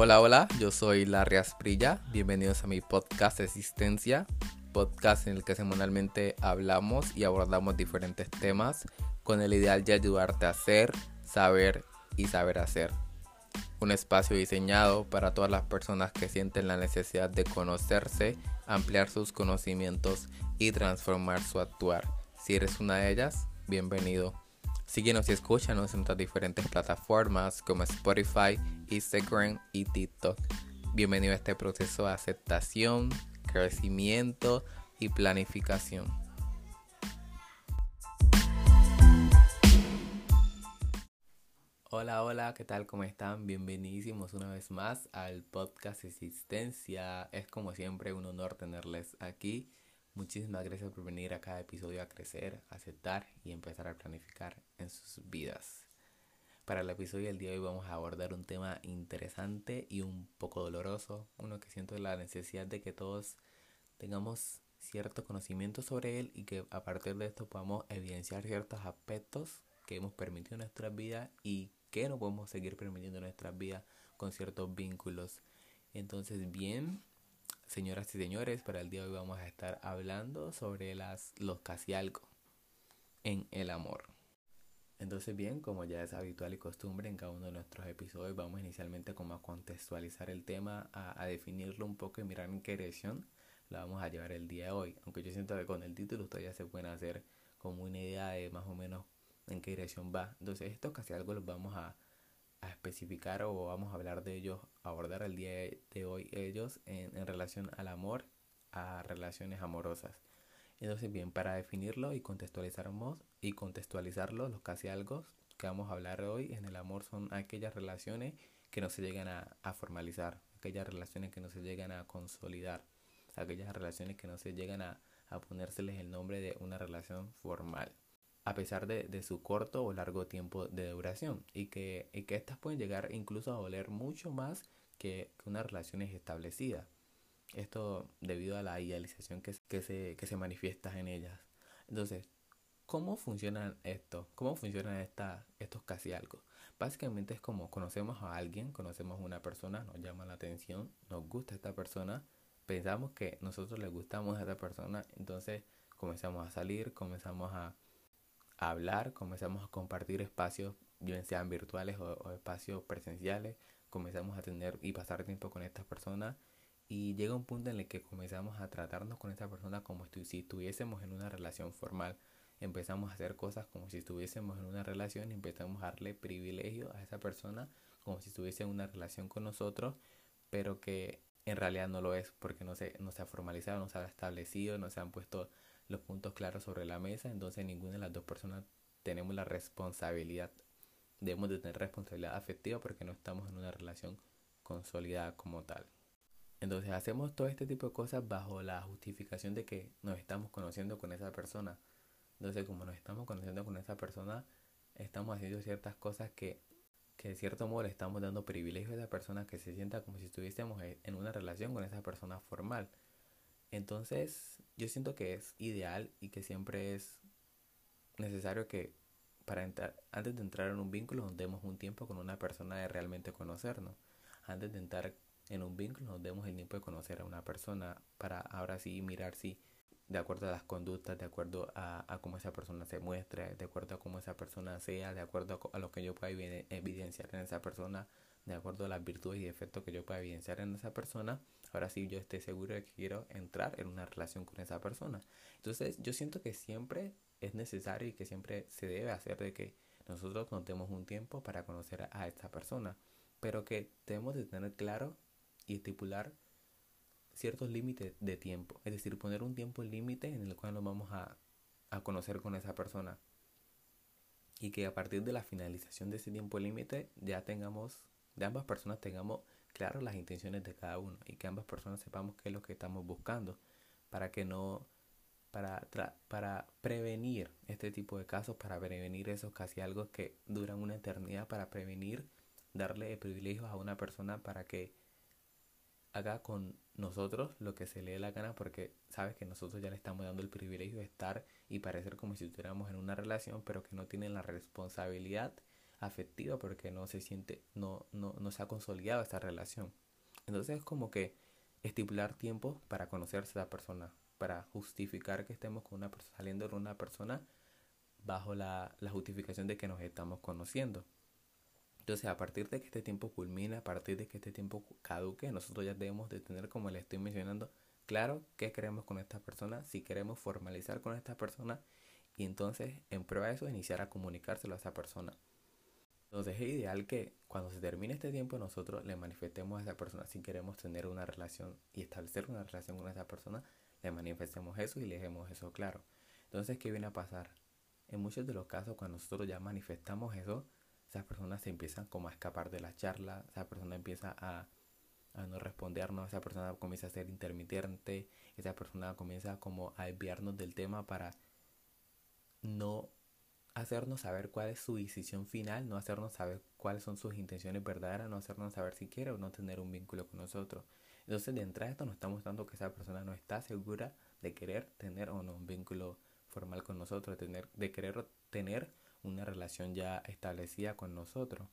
Hola, hola, yo soy Larry Asprilla. Bienvenidos a mi podcast Existencia, podcast en el que semanalmente hablamos y abordamos diferentes temas con el ideal de ayudarte a hacer, saber y saber hacer. Un espacio diseñado para todas las personas que sienten la necesidad de conocerse, ampliar sus conocimientos y transformar su actuar. Si eres una de ellas, bienvenido. Síguenos y escúchanos en nuestras diferentes plataformas como Spotify, Instagram y TikTok. Bienvenido a este proceso de aceptación, crecimiento y planificación. Hola, hola, ¿qué tal? ¿Cómo están? Bienvenidísimos una vez más al podcast Existencia. Es como siempre un honor tenerles aquí. Muchísimas gracias por venir a cada episodio a crecer, aceptar y empezar a planificar en sus vidas. Para el episodio del día de hoy vamos a abordar un tema interesante y un poco doloroso, uno que siento la necesidad de que todos tengamos cierto conocimiento sobre él y que a partir de esto podamos evidenciar ciertos aspectos que hemos permitido en nuestras vidas y que no podemos seguir permitiendo en nuestras vidas con ciertos vínculos. Entonces, bien, Señoras y señores, para el día de hoy vamos a estar hablando sobre las, los casi algo en el amor. Entonces bien, como ya es habitual y costumbre en cada uno de nuestros episodios, vamos inicialmente como a contextualizar el tema, a, definirlo un poco y mirar en qué dirección la vamos a llevar el día de hoy. Aunque yo siento que con el título ustedes ya se pueden hacer como una idea de más o menos en qué dirección va. Entonces estos casi algo los vamos a, a especificar o vamos a hablar de ellos, abordar el día de hoy ellos en, relación al amor, a relaciones amorosas. Entonces, bien, para definirlo y contextualizarnos y contextualizarlo, los casi algo que vamos a hablar hoy en el amor son aquellas relaciones que no se llegan a, a formalizar, aquellas relaciones que no se llegan a consolidar, aquellas relaciones que no se llegan a, a ponérseles el nombre de una relación formal a pesar de, su corto o largo tiempo de duración y que, y que estas pueden llegar incluso a doler mucho más que, una relación establecida. Esto debido a la idealización que, que, se, que se manifiesta en ellas. Entonces, ¿cómo funcionan esto? ¿Cómo funcionan esta, estos casi algo? Básicamente es como conocemos a alguien, conocemos a una persona, nos llama la atención, nos gusta esta persona, pensamos que nosotros le gustamos a esta persona, entonces comenzamos a salir, comenzamos a hablar, comenzamos a compartir espacios, bien sean virtuales o, espacios presenciales, comenzamos a tener y pasar tiempo con estas personas y llega un punto en el que comenzamos a tratarnos con esta persona como si estuviésemos en una relación formal. Empezamos a hacer cosas como si estuviésemos en una relación y empezamos a darle privilegio a esa persona como si estuviese en una relación con nosotros, pero que en realidad no lo es porque no se, no se ha formalizado, no se ha establecido, no se han puesto los puntos claros sobre la mesa, entonces ninguna de las dos personas tenemos la responsabilidad, debemos de tener responsabilidad afectiva porque no estamos en una relación consolidada como tal. Entonces hacemos todo este tipo de cosas bajo la justificación de que nos estamos conociendo con esa persona. Entonces como nos estamos conociendo con esa persona, estamos haciendo ciertas cosas que, que de cierto modo le estamos dando privilegio a esa persona que se sienta como si estuviésemos en una relación con esa persona formal. Entonces, yo siento que es ideal y que siempre es necesario que para entrar, antes de entrar en un vínculo nos demos un tiempo con una persona de realmente conocernos. Antes de entrar en un vínculo nos demos el tiempo de conocer a una persona para ahora sí mirar si de acuerdo a las conductas, de acuerdo a, a cómo esa persona se muestra, de acuerdo a cómo esa persona sea, de acuerdo a, a lo que yo pueda evidenciar en esa persona, de acuerdo a las virtudes y defectos que yo pueda evidenciar en esa persona, ahora sí yo esté seguro de que quiero entrar en una relación con esa persona. Entonces yo siento que siempre es necesario y que siempre se debe hacer de que nosotros nos un tiempo para conocer a, esta persona, pero que debemos de tener claro y estipular ciertos límites de tiempo, es decir, poner un tiempo límite en el cual nos vamos a, a conocer con esa persona y que a partir de la finalización de ese tiempo límite ya tengamos, de ambas personas tengamos claro las intenciones de cada uno y que ambas personas sepamos qué es lo que estamos buscando para que no para, para prevenir este tipo de casos, para prevenir esos casi algo que duran una eternidad, para prevenir darle privilegios a una persona para que haga con nosotros lo que se le dé la gana porque sabes que nosotros ya le estamos dando el privilegio de estar y parecer como si estuviéramos en una relación pero que no tienen la responsabilidad afectiva porque no se siente, no, no, no se ha consolidado esa relación. Entonces es como que estipular tiempo para conocerse a la persona, para justificar que estemos con una persona, saliendo con una persona bajo la, la justificación de que nos estamos conociendo. Entonces, a partir de que este tiempo culmine, a partir de que este tiempo caduque, nosotros ya debemos de tener, como le estoy mencionando, claro qué queremos con esta persona, si queremos formalizar con esta persona y entonces en prueba de eso iniciar a comunicárselo a esa persona. Entonces es ideal que cuando se termine este tiempo nosotros le manifestemos a esa persona si queremos tener una relación y establecer una relación con esa persona, le manifestemos eso y le dejemos eso claro. Entonces, ¿qué viene a pasar? En muchos de los casos cuando nosotros ya manifestamos eso, esas personas se empiezan como a escapar de la charla, esa persona empieza a, no respondernos, esa persona comienza a ser intermitente, esa persona comienza como a desviarnos del tema para no hacernos saber cuál es su decisión final, no hacernos saber cuáles son sus intenciones verdaderas, no hacernos saber si quiere o no tener un vínculo con nosotros. Entonces, de entrada, esto nos está mostrando que esa persona no está segura de querer tener o no un vínculo formal con nosotros, de, tener, de querer tener una relación ya establecida con nosotros.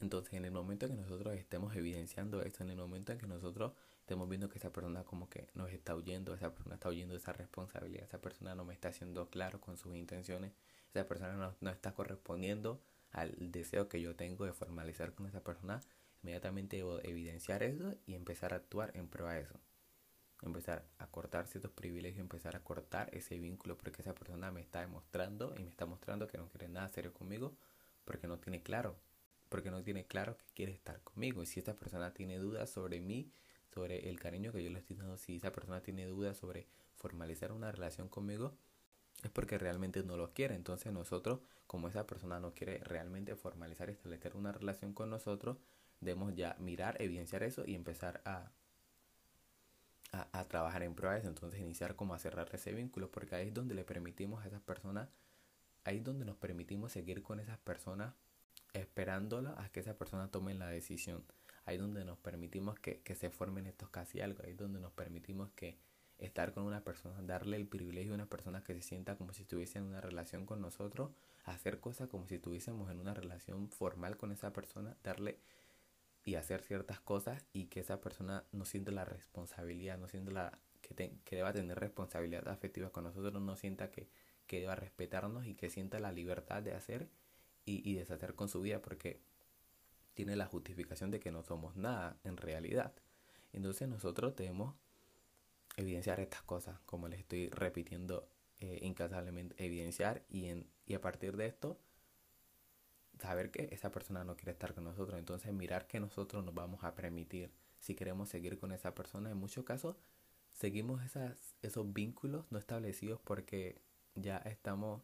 Entonces, en el momento en que nosotros estemos evidenciando esto, en el momento en que nosotros estemos viendo que esa persona como que nos está huyendo, esa persona está huyendo de esa responsabilidad, esa persona no me está haciendo claro con sus intenciones, esa persona no, no está correspondiendo al deseo que yo tengo de formalizar con esa persona, inmediatamente debo evidenciar eso y empezar a actuar en prueba de eso. Empezar a cortar ciertos privilegios, empezar a cortar ese vínculo porque esa persona me está demostrando y me está mostrando que no quiere nada serio conmigo porque no tiene claro, porque no tiene claro que quiere estar conmigo. Y si esta persona tiene dudas sobre mí, sobre el cariño que yo le estoy dando, si esa persona tiene dudas sobre formalizar una relación conmigo, es porque realmente no lo quiere. Entonces nosotros, como esa persona no quiere realmente formalizar y establecer una relación con nosotros, debemos ya mirar, evidenciar eso y empezar a, a, trabajar en pruebas. Entonces iniciar como a cerrar ese vínculo, porque ahí es donde le permitimos a esas personas, ahí es donde nos permitimos seguir con esas personas esperándola a que esa persona tome la decisión ahí donde nos permitimos que, se formen estos casi algo, ahí donde nos permitimos que estar con una persona, darle el privilegio a una persona que se sienta como si estuviese en una relación con nosotros, hacer cosas como si estuviésemos en una relación formal con esa persona, darle y hacer ciertas cosas y que esa persona no sienta la responsabilidad, no sienta la que, que deba tener responsabilidad afectiva con nosotros, no sienta que, que deba respetarnos y que sienta la libertad de hacer y, y deshacer con su vida, porque tiene la justificación de que no somos nada en realidad. Entonces nosotros debemos evidenciar estas cosas, como les estoy repitiendo eh, incansablemente, evidenciar y, en, y a partir de esto saber que esa persona no quiere estar con nosotros. Entonces mirar que nosotros nos vamos a permitir si queremos seguir con esa persona. En muchos casos seguimos esas, esos vínculos no establecidos porque ya estamos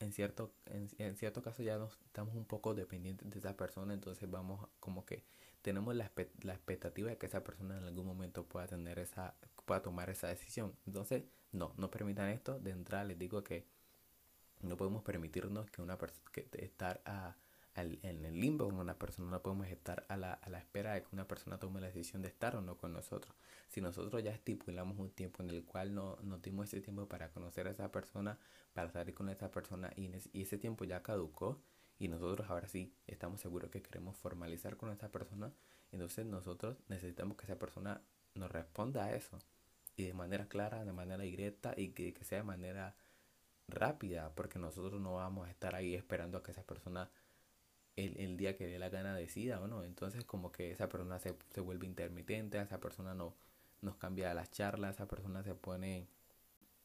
en cierto, en, en, cierto caso ya nos estamos un poco dependientes de esa persona, entonces vamos como que tenemos la, la expectativa de que esa persona en algún momento pueda tener esa, pueda tomar esa decisión. Entonces, no, no permitan esto. De entrada les digo que no podemos permitirnos que una persona que estar a, en el limbo con una persona, no podemos estar a la, a la espera de que una persona tome la decisión de estar o no con nosotros. Si nosotros ya estipulamos un tiempo en el cual no nos dimos ese tiempo para conocer a esa persona, para salir con esa persona y, y ese tiempo ya caducó y nosotros ahora sí estamos seguros que queremos formalizar con esa persona, entonces nosotros necesitamos que esa persona nos responda a eso y de manera clara, de manera directa y que, que sea de manera rápida, porque nosotros no vamos a estar ahí esperando a que esa persona el, el día que dé la gana decida o no. Entonces como que esa persona se, se vuelve intermitente, esa persona no nos cambia las charlas, esa persona se pone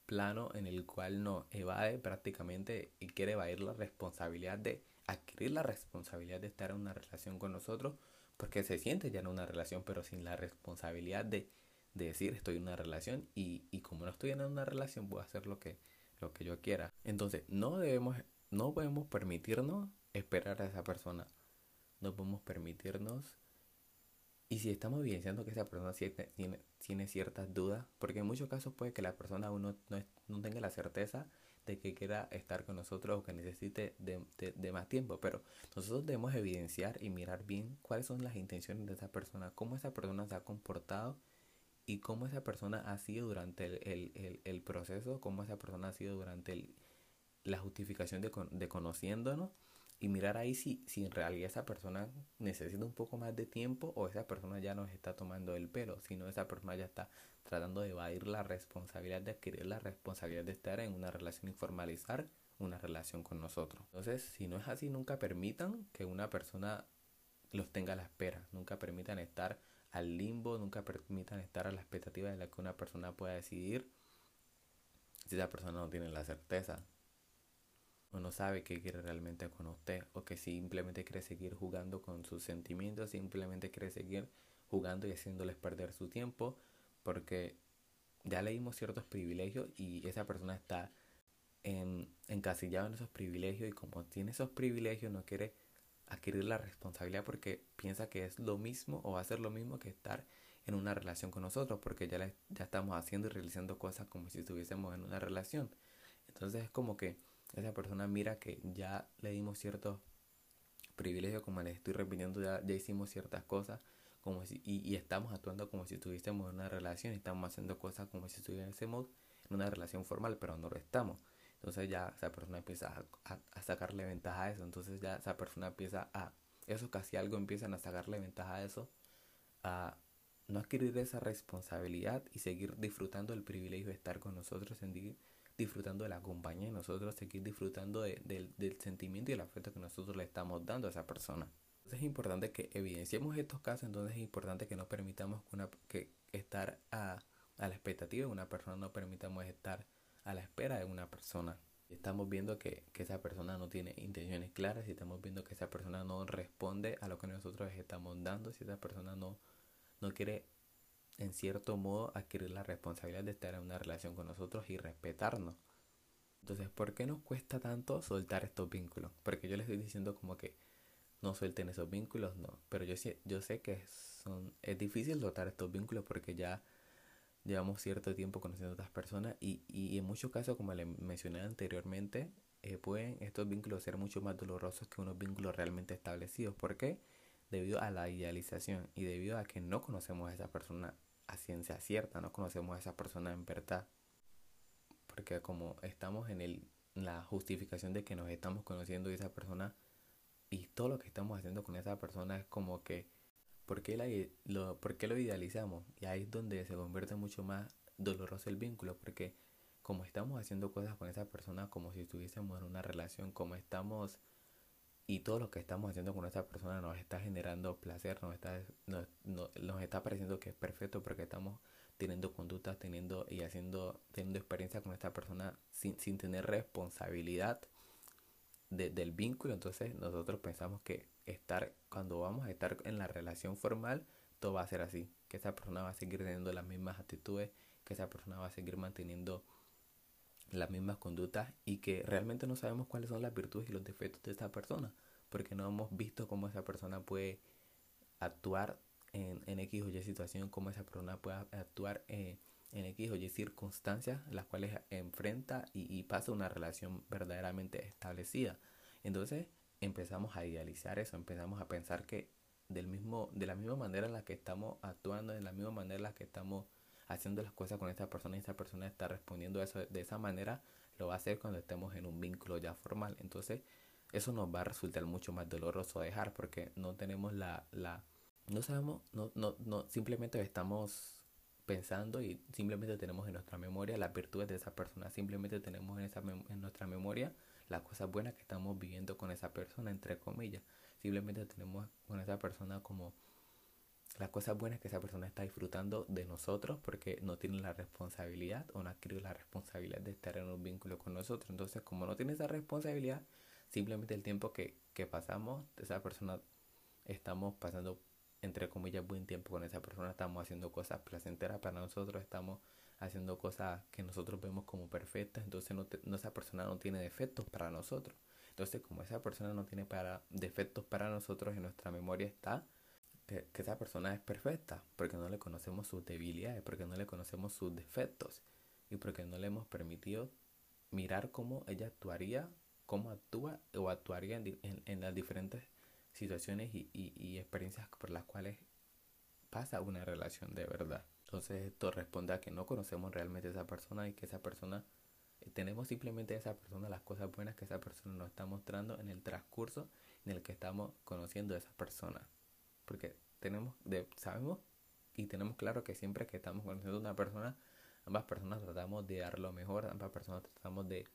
plano en el cual no evade prácticamente y quiere evadir la responsabilidad de adquirir la responsabilidad de estar en una relación con nosotros porque se siente ya en una relación pero sin la responsabilidad de, de decir estoy en una relación y, y como no estoy en una relación a hacer lo que, lo que yo quiera entonces no debemos no podemos permitirnos esperar a esa persona. No podemos permitirnos. Y si estamos evidenciando que esa persona tiene, tiene ciertas dudas, porque en muchos casos puede que la persona uno no, no tenga la certeza de que quiera estar con nosotros o que necesite de, de, más tiempo, pero nosotros debemos evidenciar y mirar bien cuáles son las intenciones de esa persona, cómo esa persona se ha comportado y cómo esa persona ha sido durante el, el, el, el proceso, cómo esa persona ha sido durante la justificación de, de conociéndonos y mirar ahí si, si en realidad esa persona necesita un poco más de tiempo o esa persona ya nos está tomando el pelo, sino esa persona ya está tratando de evadir la responsabilidad de adquirir la responsabilidad de estar en una relación y formalizar una relación con nosotros. Entonces, si no es así, nunca permitan que una persona los tenga a la espera, nunca permitan estar al limbo, nunca permitan estar a la expectativa de la que una persona pueda decidir si esa persona no tiene la certeza o no sabe qué quiere realmente con usted o que simplemente quiere seguir jugando con sus sentimientos, simplemente quiere seguir jugando y haciéndoles perder su tiempo porque ya le dimos ciertos privilegios y esa persona está en, encasillado en esos privilegios y como tiene esos privilegios no quiere adquirir la responsabilidad porque piensa que es lo mismo o va a ser lo mismo que estar en una relación con nosotros porque ya, ya estamos haciendo y realizando cosas como si estuviésemos en una relación. Entonces es como que esa persona mira que ya le dimos ciertos privilegios, como les estoy repitiendo, ya, ya hicimos ciertas cosas como si, y, estamos actuando como si estuviésemos en una relación, estamos haciendo cosas como si estuviésemos en una relación formal, pero no lo estamos. Entonces ya esa persona empieza a, sacarle ventaja a eso. Entonces ya esa persona empieza a, eso casi algo empiezan a sacarle ventaja a eso, a no adquirir esa responsabilidad y seguir disfrutando del privilegio de estar con nosotros, seguir disfrutando de la compañía y nosotros seguir disfrutando del, del sentimiento y el afecto que nosotros le estamos dando a esa persona. Entonces es importante que evidenciemos estos casos, entonces es importante que no permitamos una, que estar a, la expectativa de una persona, no permitamos estar a la espera de una persona. Estamos viendo que, esa persona no tiene intenciones claras, y estamos viendo que esa persona no responde a lo que nosotros estamos dando, si esa persona no, no quiere en cierto modo adquirir la responsabilidad de estar en una relación con nosotros y respetarnos. Entonces, ¿por qué nos cuesta tanto soltar estos vínculos? Porque yo les estoy diciendo como que no suelten esos vínculos, no. Pero yo, yo sé que son, es difícil soltar estos vínculos porque ya llevamos cierto tiempo conociendo a otras personas y, y en muchos casos, como les mencioné anteriormente, eh, pueden estos vínculos ser mucho más dolorosos que unos vínculos realmente establecidos. ¿Por qué? Debido a la idealización y debido a que no conocemos a esa persona a ciencia cierta, no conocemos a esa persona en verdad. Porque como estamos en el, la justificación de que nos estamos conociendo y esa persona y todo lo que estamos haciendo con esa persona es como que ¿Por qué, lo, lo idealizamos? Y ahí es donde se convierte mucho más doloroso el vínculo, porque como estamos haciendo cosas con esa persona como si estuviésemos en una relación, como estamos y todo lo que estamos haciendo con esa persona nos está generando placer, nos está, nos, nos está pareciendo que es perfecto porque estamos teniendo conductas, teniendo y haciendo, teniendo experiencia con esta persona sin, sin tener responsabilidad del vínculo. Entonces nosotros pensamos que estar, cuando vamos a estar en la relación formal, todo va a ser así, que esa persona va a seguir teniendo las mismas actitudes, que esa persona va a seguir manteniendo las mismas conductas y que realmente no sabemos cuáles son las virtudes y los defectos de esa persona, porque no hemos visto cómo esa persona puede actuar en, en X o Y situación, cómo esa persona puede actuar en, en X o Y circunstancias las cuales enfrenta y, y pasa una relación verdaderamente establecida. Entonces, empezamos a idealizar eso, empezamos a pensar que del mismo, de la misma manera en la que estamos actuando, de la misma manera en la que estamos haciendo las cosas con esta persona y esta persona está respondiendo a eso de esa manera, lo va a hacer cuando estemos en un vínculo ya formal. Entonces, eso nos va a resultar mucho más doloroso dejar porque no tenemos la, la no sabemos, no, no, no, simplemente estamos pensando y simplemente tenemos en nuestra memoria las virtudes de esa persona, simplemente tenemos en, esa en nuestra memoria las cosas buenas que estamos viviendo con esa persona, entre comillas. Simplemente tenemos con esa persona como las cosas buenas que esa persona está disfrutando de nosotros porque no tiene la responsabilidad o no adquirido la responsabilidad de estar en un vínculo con nosotros. Entonces, como no tiene esa responsabilidad, simplemente el tiempo que, que pasamos, esa persona estamos pasando entre comillas buen tiempo con esa persona, estamos haciendo cosas placenteras para nosotros, estamos haciendo cosas que nosotros vemos como perfectas, entonces no, esa persona no tiene defectos para nosotros. Entonces, como esa persona no tiene para, defectos para nosotros, en nuestra memoria está que, esa persona es perfecta, porque no le conocemos sus debilidades, porque no le conocemos sus defectos y porque no le hemos permitido mirar cómo ella actuaría, cómo actúa o actuaría en, en, las diferentes situaciones y, y, y experiencias por las cuales pasa una relación de verdad. Entonces esto responde a que no conocemos realmente a esa persona y que esa persona tenemos simplemente esa persona, las cosas buenas que esa persona nos está mostrando en el transcurso en el que estamos conociendo a esa persona. Porque tenemos, de, sabemos y tenemos claro que siempre que estamos conociendo a una persona, ambas personas tratamos de dar lo mejor, ambas personas tratamos de,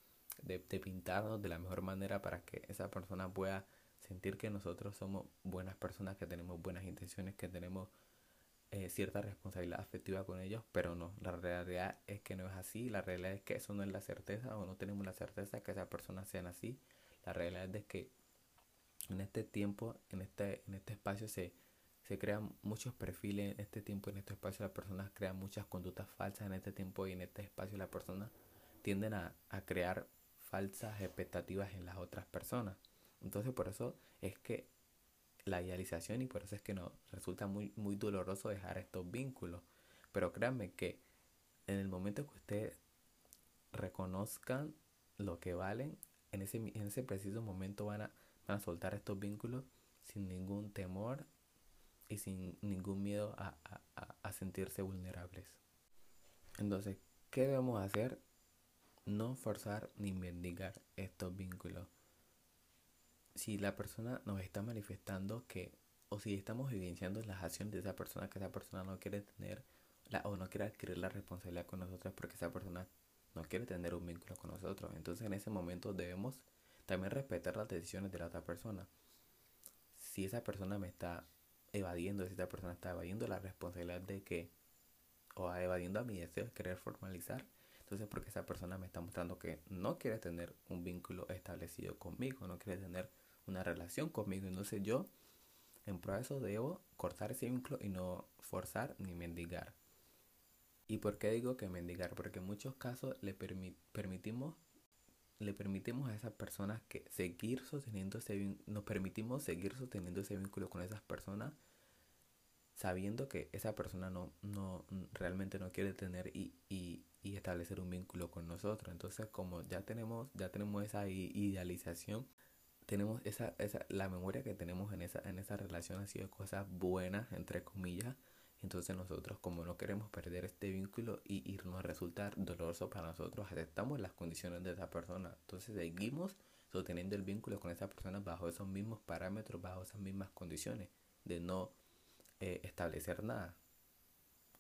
de, pintarnos de la mejor manera para que esa persona pueda sentir que nosotros somos buenas personas, que tenemos buenas intenciones, que tenemos eh, cierta responsabilidad afectiva con ellos, pero no, la realidad es que no es así, la realidad es que eso no es la certeza o no tenemos la certeza que esas personas sean así, la realidad es que en este tiempo, en este, en este espacio se, se crean muchos perfiles, en este tiempo, en este espacio las personas crean muchas conductas falsas, en este tiempo y en este espacio las personas tienden a, a crear falsas expectativas en las otras personas. Entonces por eso es que la idealización y por eso es que nos resulta muy, muy doloroso dejar estos vínculos. Pero créanme que en el momento que ustedes reconozcan lo que valen, en ese, en ese preciso momento van a soltar estos vínculos sin ningún temor y sin ningún miedo a, a, a sentirse vulnerables. Entonces, ¿qué debemos hacer? No forzar ni mendigar estos vínculos si la persona nos está manifestando que, o si estamos evidenciando las acciones de esa persona que esa persona no quiere tener la, o no quiere adquirir la responsabilidad con nosotros porque esa persona no quiere tener un vínculo con nosotros. Entonces en ese momento debemos también respetar las decisiones de la otra persona. Si esa persona me está evadiendo, si esa persona está evadiendo la responsabilidad de que, o evadiendo a mi deseo de querer formalizar, entonces porque esa persona me está mostrando que no quiere tener un vínculo establecido conmigo, no quiere tener una relación conmigo. Entonces yo, en prueba de eso, debo cortar ese vínculo y no forzar ni mendigar. ¿Y por qué digo que mendigar? Porque en muchos casos le permitimos le permitimos a esas personas que seguir sosteniendo ese nos permitimos seguir sosteniendo ese vínculo con esas personas sabiendo que esa persona no, no realmente no quiere tener y, y, y establecer un vínculo con nosotros entonces como ya tenemos ya tenemos esa idealización tenemos esa, esa, la memoria que tenemos en esa, en esa relación ha sido cosas buenas, entre comillas. Entonces nosotros como no queremos perder este vínculo y, y nos resulta doloroso para nosotros, aceptamos las condiciones de esa persona. Entonces seguimos sosteniendo el vínculo con esa persona bajo esos mismos parámetros, bajo esas mismas condiciones de no eh, establecer nada.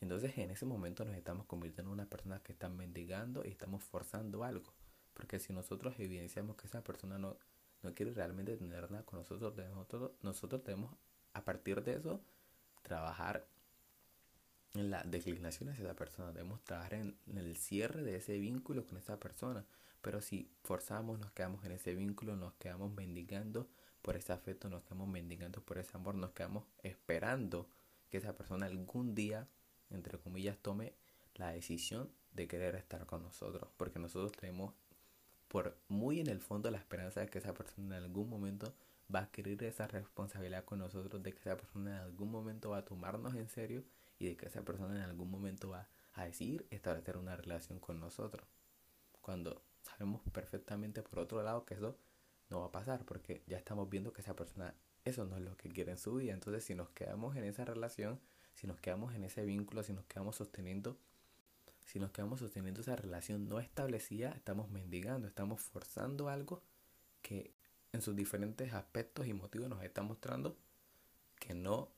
Entonces en ese momento nos estamos convirtiendo en una persona que está mendigando y estamos forzando algo. Porque si nosotros evidenciamos que esa persona no no quiere realmente tener nada con nosotros, nosotros, nosotros tenemos a partir de eso trabajar en la declinación hacia esa persona, debemos trabajar en, el cierre de ese vínculo con esa persona. Pero si forzamos, nos quedamos en ese vínculo, nos quedamos mendigando por ese afecto, nos quedamos mendigando por ese amor, nos quedamos esperando que esa persona algún día, entre comillas, tome la decisión de querer estar con nosotros. Porque nosotros tenemos por muy en el fondo la esperanza de que esa persona en algún momento va a adquirir esa responsabilidad con nosotros, de que esa persona en algún momento va a tomarnos en serio y de que esa persona en algún momento va a decidir establecer una relación con nosotros. Cuando sabemos perfectamente por otro lado que eso no va a pasar porque ya estamos viendo que esa persona eso no es lo que quiere en su vida. Entonces si nos quedamos en esa relación, si nos quedamos en ese vínculo, si nos quedamos sosteniendo si nos quedamos sosteniendo esa relación no establecida, estamos mendigando, estamos forzando algo que en sus diferentes aspectos y motivos nos está mostrando que no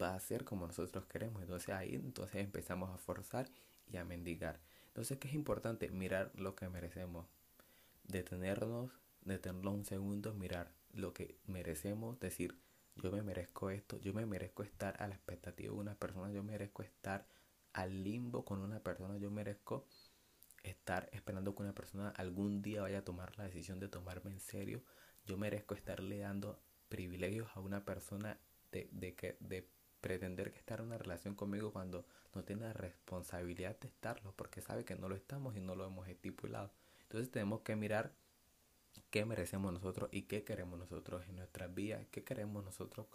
va a ser como nosotros queremos. Entonces ahí entonces empezamos a forzar y a mendigar. Entonces, ¿qué es importante? Mirar lo que merecemos. Detenernos, detenernos un segundo, mirar lo que merecemos, decir, yo me merezco esto, yo me merezco estar a la expectativa de una persona, yo merezco estar al limbo con una persona, yo merezco estar esperando que una persona algún día vaya a tomar la decisión de tomarme en serio. Yo merezco estarle dando privilegios a una persona de, de, que, de pretender que estar en una relación conmigo cuando no tiene la responsabilidad de estarlo, porque sabe que no lo estamos y no lo hemos estipulado. Entonces tenemos que mirar qué merecemos nosotros y qué queremos nosotros en nuestras vidas, qué queremos nosotros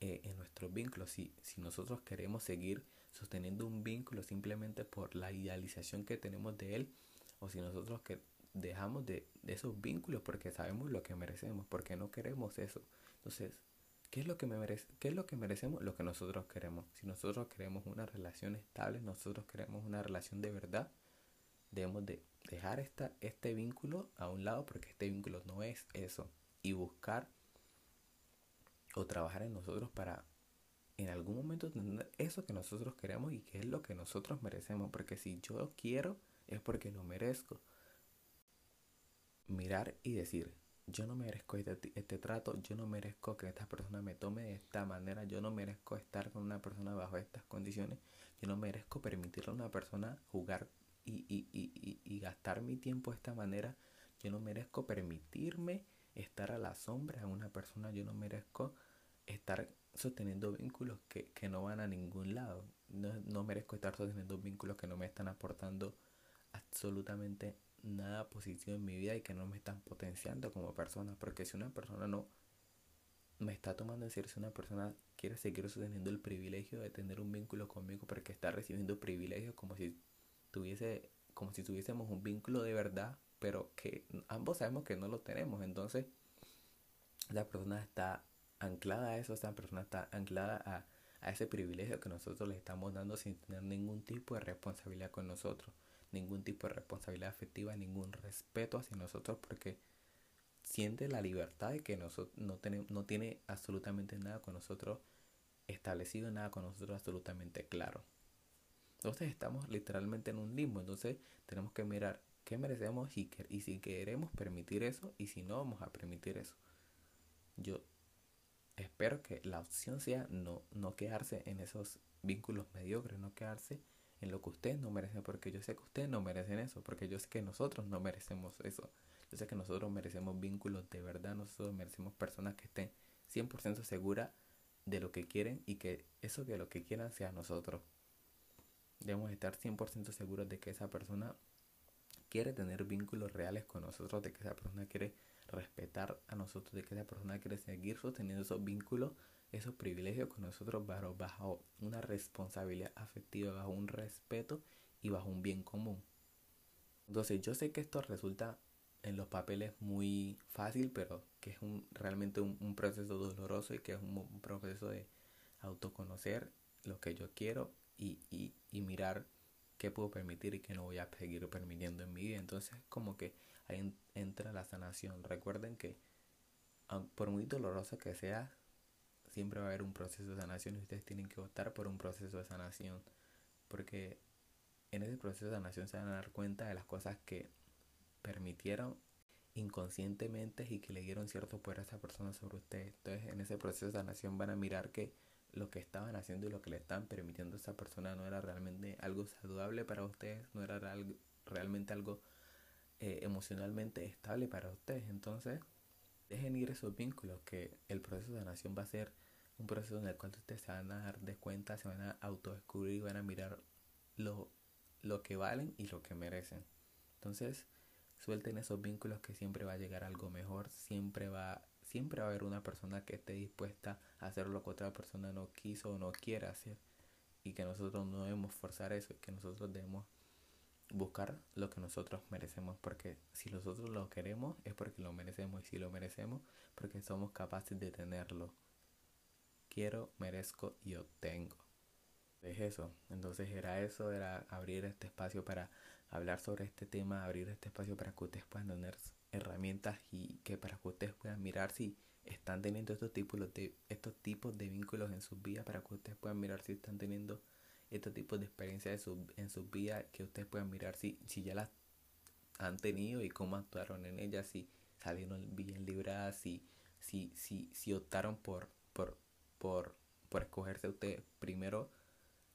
eh, en nuestros vínculos. Si, si nosotros queremos seguir sosteniendo un vínculo simplemente por la idealización que tenemos de él, o si nosotros que dejamos de, esos vínculos porque sabemos lo que merecemos, porque no queremos eso. Entonces, ¿qué es lo que me merece? ¿Qué es lo que merecemos? Lo que nosotros queremos. Si nosotros queremos una relación estable, nosotros queremos una relación de verdad, debemos de dejar esta, este vínculo a un lado porque este vínculo no es eso y buscar o trabajar en nosotros para en algún momento tener eso que nosotros queremos y que es lo que nosotros merecemos. Porque si yo quiero, es porque lo merezco. Mirar y decir, yo no merezco este, este, trato, yo no merezco que esta persona me tome de esta manera, yo no merezco estar con una persona bajo estas condiciones, yo no merezco permitirle a una persona jugar y, y, y, y gastar mi tiempo de esta manera, yo no merezco permitirme estar a la sombra de una persona, yo no merezco estar sosteniendo vínculos que, que no van a ningún lado. No, no merezco estar sosteniendo vínculos que no me están aportando absolutamente nada positivo en mi vida y que no me están potenciando como persona. Porque si una persona no me está tomando en serio, si una persona quiere seguir sosteniendo el privilegio de tener un vínculo conmigo porque está recibiendo privilegios como si tuviese, como si tuviésemos un vínculo de verdad, pero que ambos sabemos que no lo tenemos. Entonces, la persona está anclada a eso, esa persona está anclada a, a ese privilegio que nosotros le estamos dando sin tener ningún tipo de responsabilidad con nosotros, ningún tipo de responsabilidad afectiva, ningún respeto hacia nosotros porque siente la libertad de que nosotros no, tenemos, no tiene absolutamente nada con nosotros establecido, nada con nosotros absolutamente claro. Entonces estamos literalmente en un limbo, entonces tenemos que mirar qué merecemos y, y si queremos permitir eso y si no vamos a permitir eso. Yo espero que la opción sea no, no quedarse en esos vínculos mediocres, no quedarse en lo que ustedes no merecen, porque yo sé que ustedes no merecen eso, porque yo sé que nosotros no merecemos eso. Yo sé que nosotros merecemos vínculos de verdad, nosotros merecemos personas que estén 100% seguras de lo que quieren y que eso que lo que quieran sea nosotros. Debemos estar 100% seguros de que esa persona quiere tener vínculos reales con nosotros, de que esa persona quiere respetar a nosotros, de que esa persona quiere seguir sosteniendo esos vínculos, esos privilegios con nosotros bajo, bajo una responsabilidad afectiva, bajo un respeto y bajo un bien común. Entonces yo sé que esto resulta en los papeles muy fácil, pero que es un, realmente un, proceso doloroso y que es un, proceso de autoconocer lo que yo quiero y, y, mirar qué puedo permitir y qué no voy a seguir permitiendo en mi vida. Entonces como que ahí entra la sanación. Recuerden que por muy doloroso que sea, siempre va a haber un proceso de sanación y ustedes tienen que optar por un proceso de sanación. Porque en ese proceso de sanación se van a dar cuenta de las cosas que permitieron inconscientemente y que le dieron cierto poder a esa persona sobre ustedes. Entonces en ese proceso de sanación van a mirar que lo que estaban haciendo y lo que le estaban permitiendo a esa persona no era realmente algo saludable para ustedes, no era realmente algo eh, emocionalmente estable para ustedes. Entonces, dejen ir esos vínculos, que el proceso de sanación va a ser un proceso en el cual ustedes se van a dar de cuenta, se van a autodescubrir y van a mirar lo, lo que valen y lo que merecen. Entonces, suelten esos vínculos que siempre va a llegar algo mejor, siempre va, siempre va a haber una persona que esté dispuesta a hacer lo que otra persona no quiso o no quiere hacer. Y que nosotros no debemos forzar eso, y que nosotros debemos buscar lo que nosotros merecemos, porque si nosotros lo queremos es porque lo merecemos y si lo merecemos porque somos capaces de tenerlo. Quiero, merezco y obtengo. Es eso, entonces era eso, era abrir este espacio para hablar sobre este tema, abrir este espacio para que ustedes puedan tener herramientas y que para que ustedes puedan mirar si están teniendo estos tipos de, estos tipos de vínculos en sus vidas, para que ustedes puedan mirar si están teniendo estos tipos de experiencias en su vida que ustedes puedan mirar si, si ya las han tenido y cómo actuaron en ellas, si salieron bien libradas, si, si, si, si optaron por, por, por escogerse ustedes primero,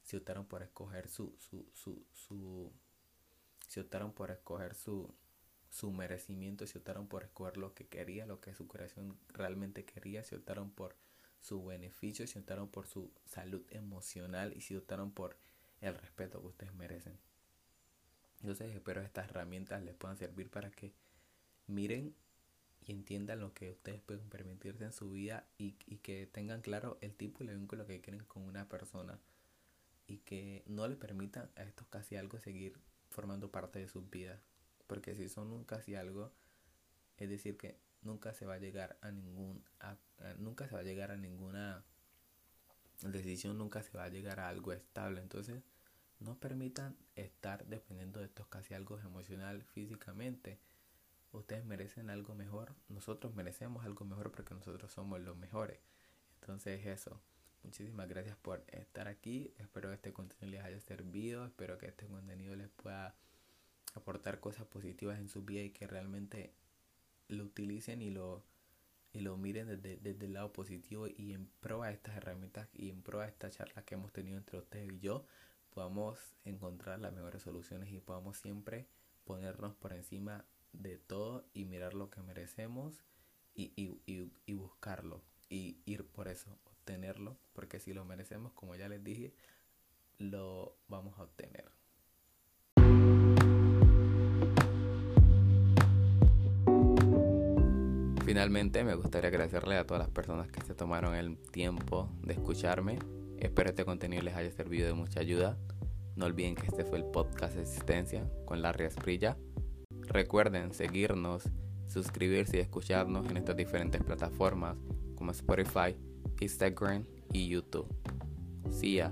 si optaron por escoger su, su, su, su si optaron por escoger su, su merecimiento, si optaron por escoger lo que quería, lo que su corazón realmente quería, si optaron por su beneficio, si optaron por su salud emocional y si optaron por el respeto que ustedes merecen. Entonces espero estas herramientas les puedan servir para que miren y entiendan lo que ustedes pueden permitirse en su vida y, y que tengan claro el tipo de vínculo que quieren con una persona y que no le permitan a estos casi algo seguir formando parte de sus vidas. Porque si son un casi algo, es decir que nunca se va a llegar a ningún nunca se va a llegar a ninguna decisión nunca se va a llegar a algo estable entonces no permitan estar dependiendo de estos casi algo emocional, físicamente. Ustedes merecen algo mejor, nosotros merecemos algo mejor porque nosotros somos los mejores. Entonces eso, muchísimas gracias por estar aquí, espero que este contenido les haya servido, espero que este contenido les pueda aportar cosas positivas en su vida y que realmente lo utilicen y lo, y lo miren desde, desde el lado positivo y en pro a estas herramientas y en pro a esta charla que hemos tenido entre ustedes y yo podamos encontrar las mejores soluciones y podamos siempre ponernos por encima de todo y mirar lo que merecemos y, y, y, y buscarlo y ir por eso, obtenerlo, porque si lo merecemos, como ya les dije, lo vamos a obtener. Finalmente, me gustaría agradecerle a todas las personas que se tomaron el tiempo de escucharme. Espero este contenido les haya servido de mucha ayuda. No olviden que este fue el podcast Existencia con Larry Asprilla. Recuerden seguirnos, suscribirse y escucharnos en estas diferentes plataformas como Spotify, Instagram y YouTube. See ya.